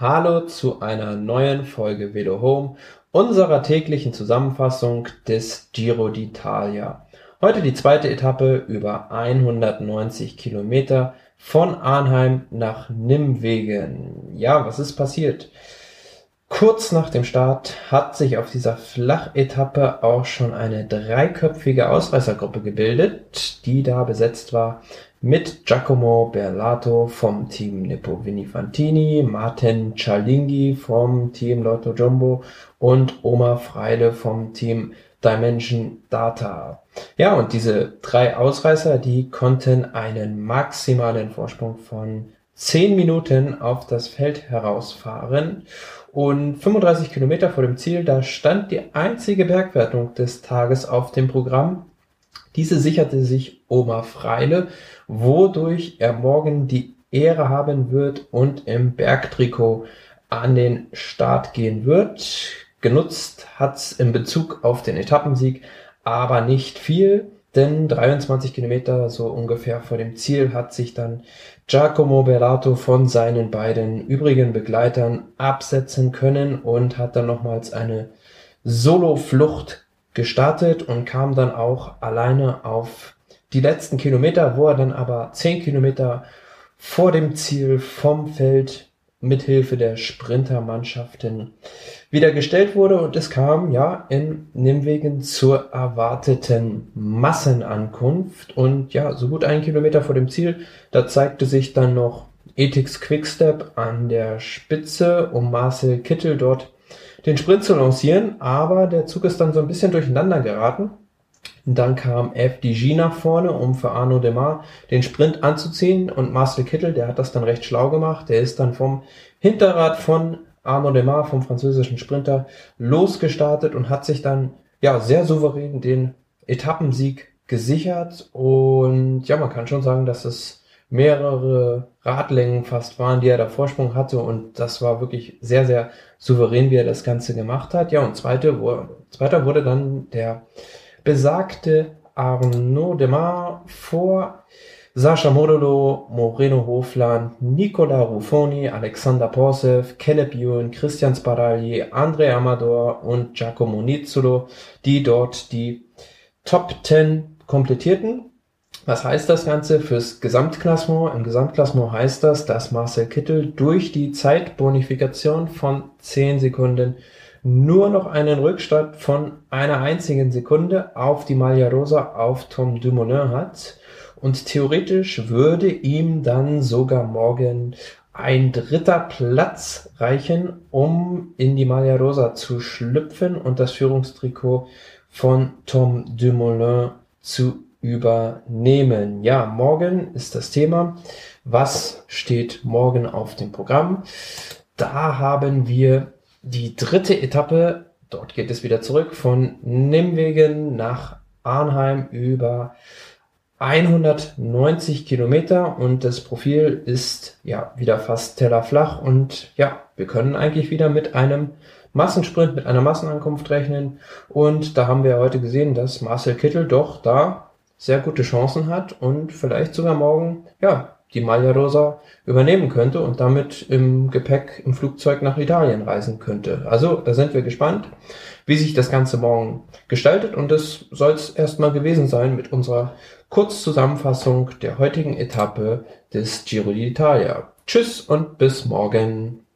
Hallo zu einer neuen Folge Velo Home, unserer täglichen Zusammenfassung des Giro d'Italia. Heute die zweite Etappe über 190 Kilometer von Arnheim nach Nimwegen. Ja, was ist passiert? Kurz nach dem Start hat sich auf dieser Flachetappe auch schon eine dreiköpfige Ausreißergruppe gebildet, die da besetzt war mit Giacomo Berlato vom Team Nippo Vinifantini, Martin Cialinghi vom Team Lotto Jumbo und Oma Freile vom Team Dimension Data. Ja, und diese drei Ausreißer, die konnten einen maximalen Vorsprung von 10 Minuten auf das Feld herausfahren und 35 Kilometer vor dem Ziel, da stand die einzige Bergwertung des Tages auf dem Programm. Diese sicherte sich Oma Freile wodurch er morgen die Ehre haben wird und im Bergtrikot an den Start gehen wird. Genutzt hat's in Bezug auf den Etappensieg aber nicht viel, denn 23 Kilometer so ungefähr vor dem Ziel hat sich dann Giacomo Bellato von seinen beiden übrigen Begleitern absetzen können und hat dann nochmals eine Solo-Flucht gestartet und kam dann auch alleine auf die letzten Kilometer, wo er dann aber zehn Kilometer vor dem Ziel vom Feld mithilfe der Sprintermannschaften wieder gestellt wurde. Und es kam ja in Nimwegen zur erwarteten Massenankunft. Und ja, so gut einen Kilometer vor dem Ziel, da zeigte sich dann noch Ethics Quickstep an der Spitze, um Marcel Kittel dort den Sprint zu lancieren, aber der Zug ist dann so ein bisschen durcheinander geraten dann kam FDG nach vorne, um für Arno Demar den Sprint anzuziehen. Und Marcel Kittel, der hat das dann recht schlau gemacht. Der ist dann vom Hinterrad von Arno Demar, vom französischen Sprinter, losgestartet und hat sich dann ja sehr souverän den Etappensieg gesichert. Und ja, man kann schon sagen, dass es mehrere Radlängen fast waren, die er da Vorsprung hatte. Und das war wirklich sehr, sehr souverän, wie er das Ganze gemacht hat. Ja, und zweite, zweiter wurde dann der besagte Arnaud Demar vor Sascha Modolo, Moreno Hofland, Nicola Ruffoni, Alexander Porsev, Caleb Ewan, Christian Sparagli, Andre Amador und Giacomo Nizzolo, die dort die Top 10 komplettierten. Was heißt das Ganze fürs Gesamtklassement? Im Gesamtklassement heißt das, dass Marcel Kittel durch die Zeitbonifikation von 10 Sekunden nur noch einen Rückstand von einer einzigen Sekunde auf die Maglia Rosa auf Tom Dumoulin hat. Und theoretisch würde ihm dann sogar morgen ein dritter Platz reichen, um in die Maglia Rosa zu schlüpfen und das Führungstrikot von Tom Dumoulin zu übernehmen. Ja, morgen ist das Thema. Was steht morgen auf dem Programm? Da haben wir die dritte Etappe, dort geht es wieder zurück von Nimwegen nach Arnheim über 190 Kilometer und das Profil ist ja wieder fast tellerflach und ja, wir können eigentlich wieder mit einem Massensprint, mit einer Massenankunft rechnen und da haben wir heute gesehen, dass Marcel Kittel doch da sehr gute Chancen hat und vielleicht sogar morgen ja die Maglia Rosa übernehmen könnte und damit im Gepäck im Flugzeug nach Italien reisen könnte. Also da sind wir gespannt, wie sich das Ganze morgen gestaltet und das soll es erstmal gewesen sein mit unserer Kurzzusammenfassung der heutigen Etappe des Giro d'Italia. Tschüss und bis morgen.